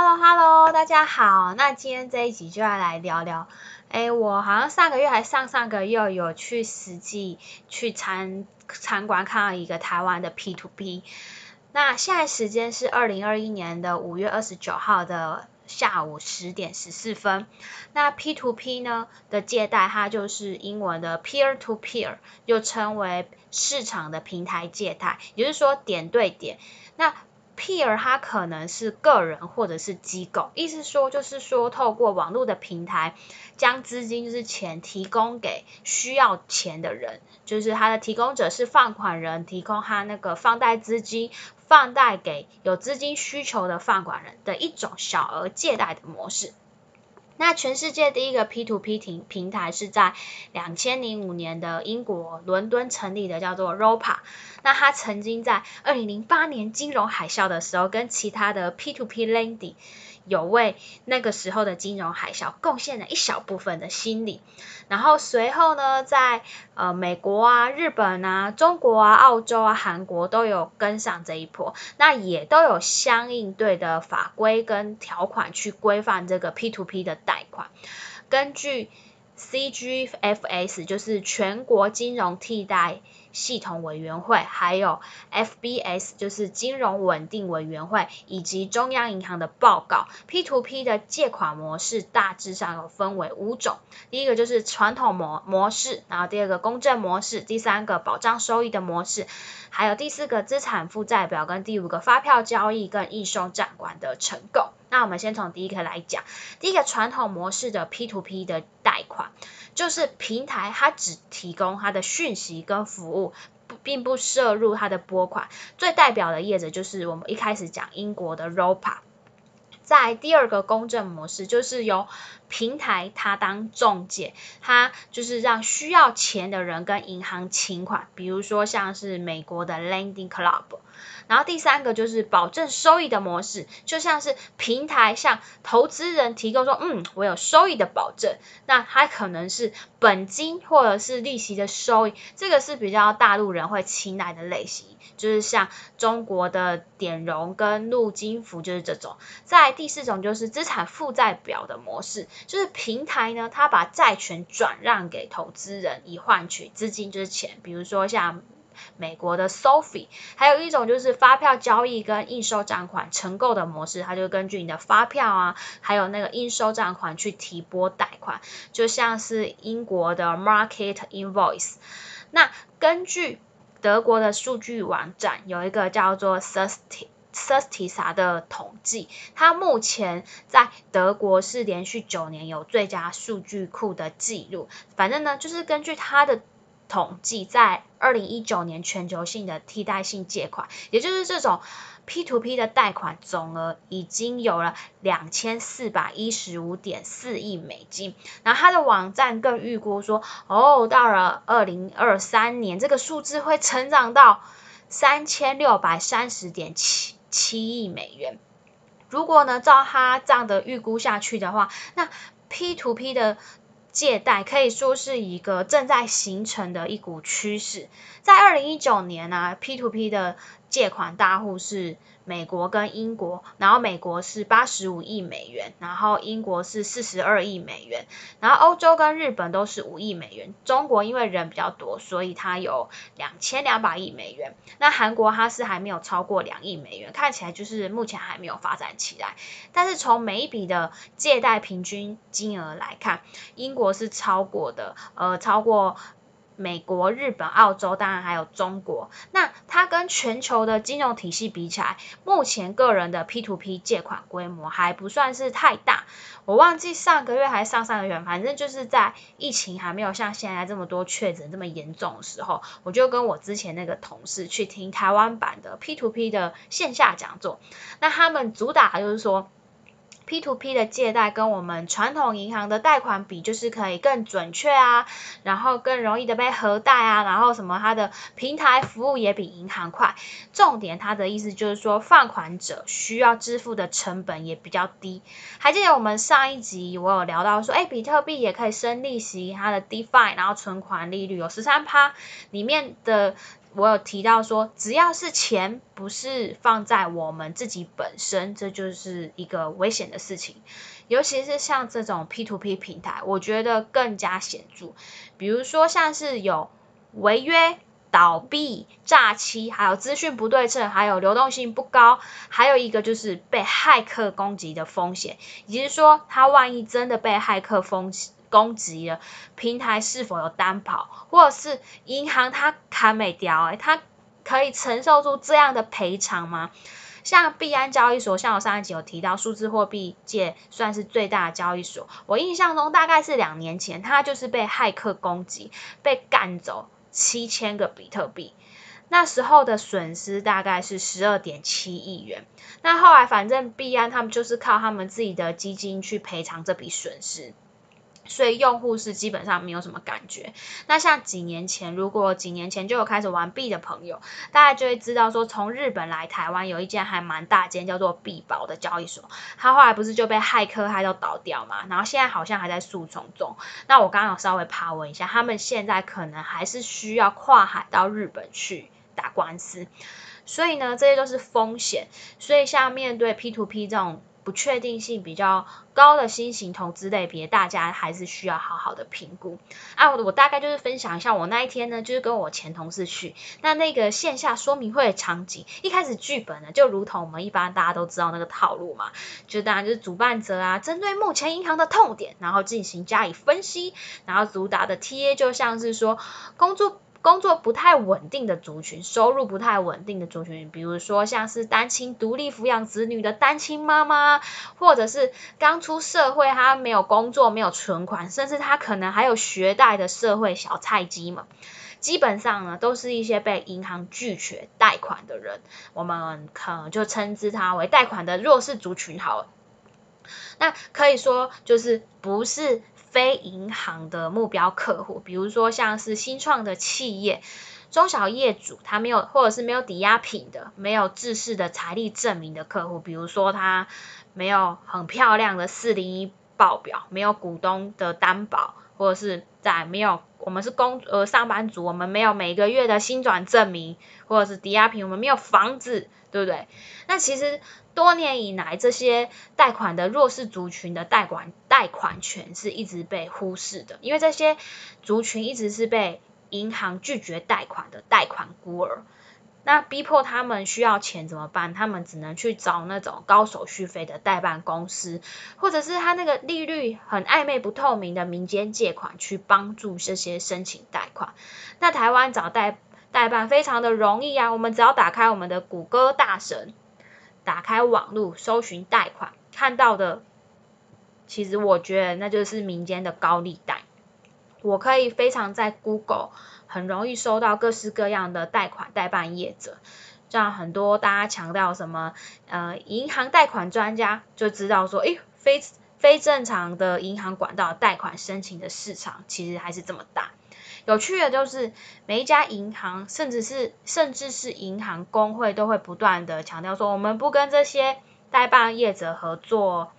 Hello Hello，大家好。那今天这一集就要来聊聊，哎，我好像上个月还上上个月有去实际去参参观看到一个台湾的 P to P。那现在时间是二零二一年的五月二十九号的下午十点十四分。那 P to P 呢的借贷，它就是英文的 peer to peer，又称为市场的平台借贷，也就是说点对点。那 peer 它可能是个人或者是机构，意思说就是说透过网络的平台，将资金就是钱提供给需要钱的人，就是他的提供者是放款人，提供他那个放贷资金，放贷给有资金需求的放款人的一种小额借贷的模式。那全世界第一个 P to P 平平台是在两千零五年的英国伦敦成立的，叫做 ROPA。那它曾经在二零零八年金融海啸的时候，跟其他的 P to P lending。有为那个时候的金融海啸贡献了一小部分的心理，然后随后呢，在呃美国啊、日本啊、中国啊、澳洲啊、韩国都有跟上这一波，那也都有相应对的法规跟条款去规范这个 P to P 的贷款。根据 CGFS，就是全国金融替代。系统委员会，还有 FBS，就是金融稳定委员会，以及中央银行的报告，P to P 的借款模式大致上有分为五种。第一个就是传统模模式，然后第二个公证模式，第三个保障收益的模式，还有第四个资产负债表，跟第五个发票交易跟应收账款的承购。那我们先从第一个来讲，第一个传统模式的 P to P 的贷款。就是平台，它只提供它的讯息跟服务，不并不涉入它的拨款。最代表的业者就是我们一开始讲英国的 ROPA。在第二个公证模式，就是由平台它当中介，它就是让需要钱的人跟银行请款，比如说像是美国的 Lending Club。然后第三个就是保证收益的模式，就像是平台向投资人提供说，嗯，我有收益的保证，那它可能是本金或者是利息的收益，这个是比较大陆人会青睐的类型，就是像中国的点融跟陆金服就是这种。在第四种就是资产负债表的模式，就是平台呢，它把债权转让给投资人以换取资金，就是钱，比如说像。美国的 Sophie，还有一种就是发票交易跟应收账款承购的模式，它就根据你的发票啊，还有那个应收账款去提拨贷款，就像是英国的 Market Invoice。那根据德国的数据网站有一个叫做 Certisa 的统计，它目前在德国是连续九年有最佳数据库的记录。反正呢，就是根据它的。统计在二零一九年全球性的替代性借款，也就是这种 P to P 的贷款总额已经有了两千四百一十五点四亿美金。然后它的网站更预估说，哦，到了二零二三年，这个数字会成长到三千六百三十点七七亿美元。如果呢，照他这样的预估下去的话，那 P to P 的借贷可以说是一个正在形成的一股趋势。在二零一九年呢，P to P 的借款大户是美国跟英国，然后美国是八十五亿美元，然后英国是四十二亿美元，然后欧洲跟日本都是五亿美元。中国因为人比较多，所以它有两千两百亿美元。那韩国它是还没有超过两亿美元，看起来就是目前还没有发展起来。但是从每一笔的借贷平均金额来看，英国是超过的，呃，超过。美国、日本、澳洲，当然还有中国。那它跟全球的金融体系比起来，目前个人的 P to P 借款规模还不算是太大。我忘记上个月还上上个月，反正就是在疫情还没有像现在这么多确诊这么严重的时候，我就跟我之前那个同事去听台湾版的 P to P 的线下讲座。那他们主打就是说。P to P 的借贷跟我们传统银行的贷款比，就是可以更准确啊，然后更容易的被核贷啊，然后什么它的平台服务也比银行快。重点，它的意思就是说，放款者需要支付的成本也比较低。还记得我们上一集我有聊到说，哎，比特币也可以生利息，它的 DeFi，然后存款利率有十三趴，里面的。我有提到说，只要是钱不是放在我们自己本身，这就是一个危险的事情。尤其是像这种 P to P 平台，我觉得更加显著。比如说像是有违约、倒闭、诈欺，还有资讯不对称，还有流动性不高，还有一个就是被骇客攻击的风险，也就是说，他万一真的被骇客攻攻击了，平台是否有担保，或者是银行它砍没掉，诶它可以承受住这样的赔偿吗？像币安交易所，像我上一集有提到，数字货币界算是最大的交易所。我印象中大概是两年前，它就是被骇客攻击，被干走七千个比特币，那时候的损失大概是十二点七亿元。那后来反正币安他们就是靠他们自己的基金去赔偿这笔损失。所以用户是基本上没有什么感觉。那像几年前，如果几年前就有开始玩币的朋友，大家就会知道说，从日本来台湾有一间还蛮大间叫做币宝的交易所，它后来不是就被骇客害到倒掉嘛？然后现在好像还在诉讼中。那我刚刚有稍微爬问一下，他们现在可能还是需要跨海到日本去打官司。所以呢，这些都是风险。所以像面对 P to P 这种。不确定性比较高的新型投资类别，大家还是需要好好的评估。啊，我我大概就是分享一下，我那一天呢，就是跟我前同事去，那那个线下说明会的场景，一开始剧本呢，就如同我们一般大家都知道那个套路嘛，就当然就是主办者啊，针对目前银行的痛点，然后进行加以分析，然后主打的 TA 就像是说工作。工作不太稳定的族群，收入不太稳定的族群，比如说像是单亲独立抚养子女的单亲妈妈，或者是刚出社会他没有工作、没有存款，甚至他可能还有学贷的社会小菜鸡嘛，基本上呢都是一些被银行拒绝贷款的人，我们可能就称之他为贷款的弱势族群好了。那可以说就是不是。非银行的目标客户，比如说像是新创的企业、中小业主，他没有或者是没有抵押品的、没有制式的财力证明的客户，比如说他没有很漂亮的四零一报表，没有股东的担保，或者是在没有我们是工呃上班族，我们没有每个月的薪转证明，或者是抵押品，我们没有房子，对不对？那其实。多年以来，这些贷款的弱势族群的贷款贷款权是一直被忽视的，因为这些族群一直是被银行拒绝贷款的贷款孤儿。那逼迫他们需要钱怎么办？他们只能去找那种高手续费的代办公司，或者是他那个利率很暧昧不透明的民间借款去帮助这些申请贷款。那台湾找代代办非常的容易啊，我们只要打开我们的谷歌大神。打开网络搜寻贷款，看到的，其实我觉得那就是民间的高利贷。我可以非常在 Google 很容易收到各式各样的贷款代办业者，像很多大家强调什么呃银行贷款专家就知道说，诶，非非正常的银行管道贷款申请的市场其实还是这么大。有趣的就是，每一家银行，甚至是甚至是银行工会，都会不断的强调说，我们不跟这些代办业者合作。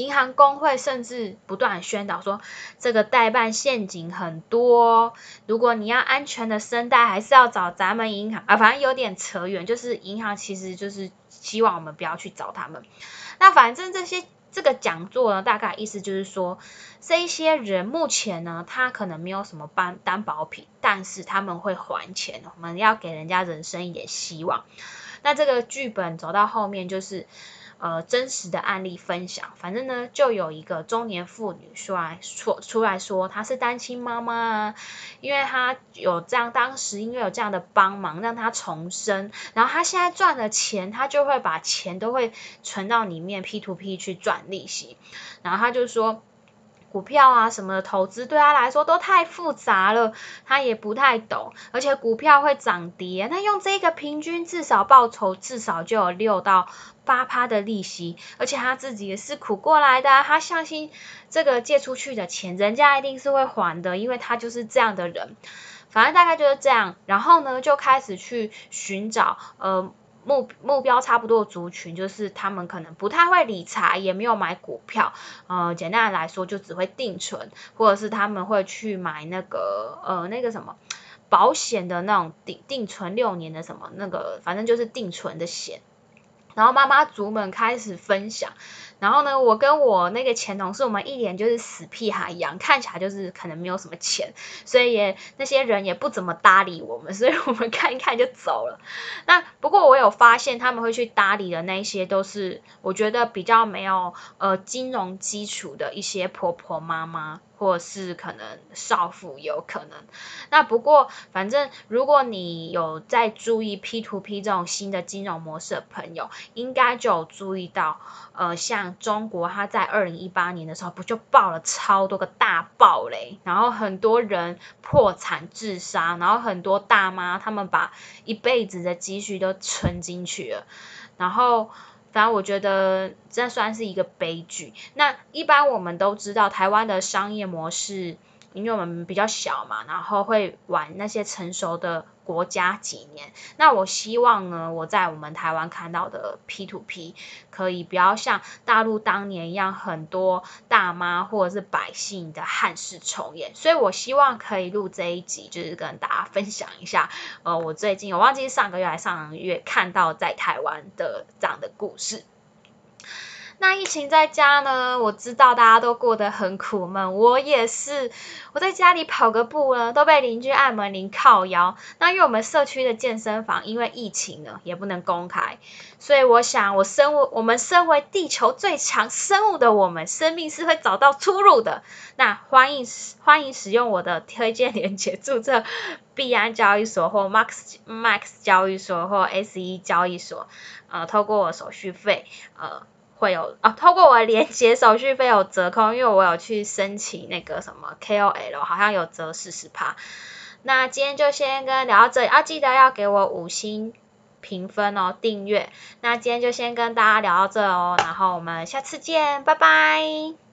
银行工会甚至不断宣导说，这个代办陷阱很多，如果你要安全的生贷，还是要找咱们银行啊。反正有点扯远，就是银行其实就是希望我们不要去找他们。那反正这些。这个讲座呢，大概意思就是说，这一些人目前呢，他可能没有什么担担保品，但是他们会还钱，我们要给人家人生一点希望。那这个剧本走到后面就是。呃，真实的案例分享，反正呢，就有一个中年妇女出来说出来说，她是单亲妈妈，因为她有这样，当时因为有这样的帮忙，让她重生，然后她现在赚了钱，她就会把钱都会存到里面 P to P 去赚利息，然后她就说。股票啊什么的投资对他来说都太复杂了，他也不太懂，而且股票会涨跌，那用这个平均至少报酬至少就有六到八趴的利息，而且他自己也是苦过来的，他相信这个借出去的钱人家一定是会还的，因为他就是这样的人，反正大概就是这样，然后呢就开始去寻找呃。目目标差不多的族群，就是他们可能不太会理财，也没有买股票，呃，简单的来说就只会定存，或者是他们会去买那个呃那个什么保险的那种定定存六年的什么那个，反正就是定存的险。然后妈妈族们开始分享，然后呢，我跟我那个前同事，我们一脸就是死屁孩一样，看起来就是可能没有什么钱，所以也那些人也不怎么搭理我们，所以我们看一看就走了。那不过我有发现他们会去搭理的那些，都是我觉得比较没有呃金融基础的一些婆婆妈妈。或是可能少妇有可能，那不过反正如果你有在注意 P to P 这种新的金融模式的朋友，应该就有注意到，呃，像中国它在二零一八年的时候不就爆了超多个大暴雷，然后很多人破产自杀，然后很多大妈他们把一辈子的积蓄都存进去了，然后。反正我觉得这算是一个悲剧。那一般我们都知道，台湾的商业模式，因为我们比较小嘛，然后会玩那些成熟的。国家几年？那我希望呢，我在我们台湾看到的 P to P 可以不要像大陆当年一样，很多大妈或者是百姓的憾事重演。所以我希望可以录这一集，就是跟大家分享一下，呃，我最近我忘记上个月还上个月看到在台湾的这样的故事。那疫情在家呢？我知道大家都过得很苦闷，我也是。我在家里跑个步呢，都被邻居按门铃靠腰。那因为我们社区的健身房因为疫情呢，也不能公开，所以我想，我身为我们身为地球最强生物的我们，生命是会找到出路的。那欢迎欢迎使用我的推荐链接注册币安交易所或 Max Max 交易所或 SE 交易所，呃，透过我手续费，呃。会有啊，透过我的连接手续费有折扣，因为我有去申请那个什么 KOL，好像有折四十趴。那今天就先跟聊到这里，啊，记得要给我五星评分哦，订阅。那今天就先跟大家聊到这哦，然后我们下次见，拜拜。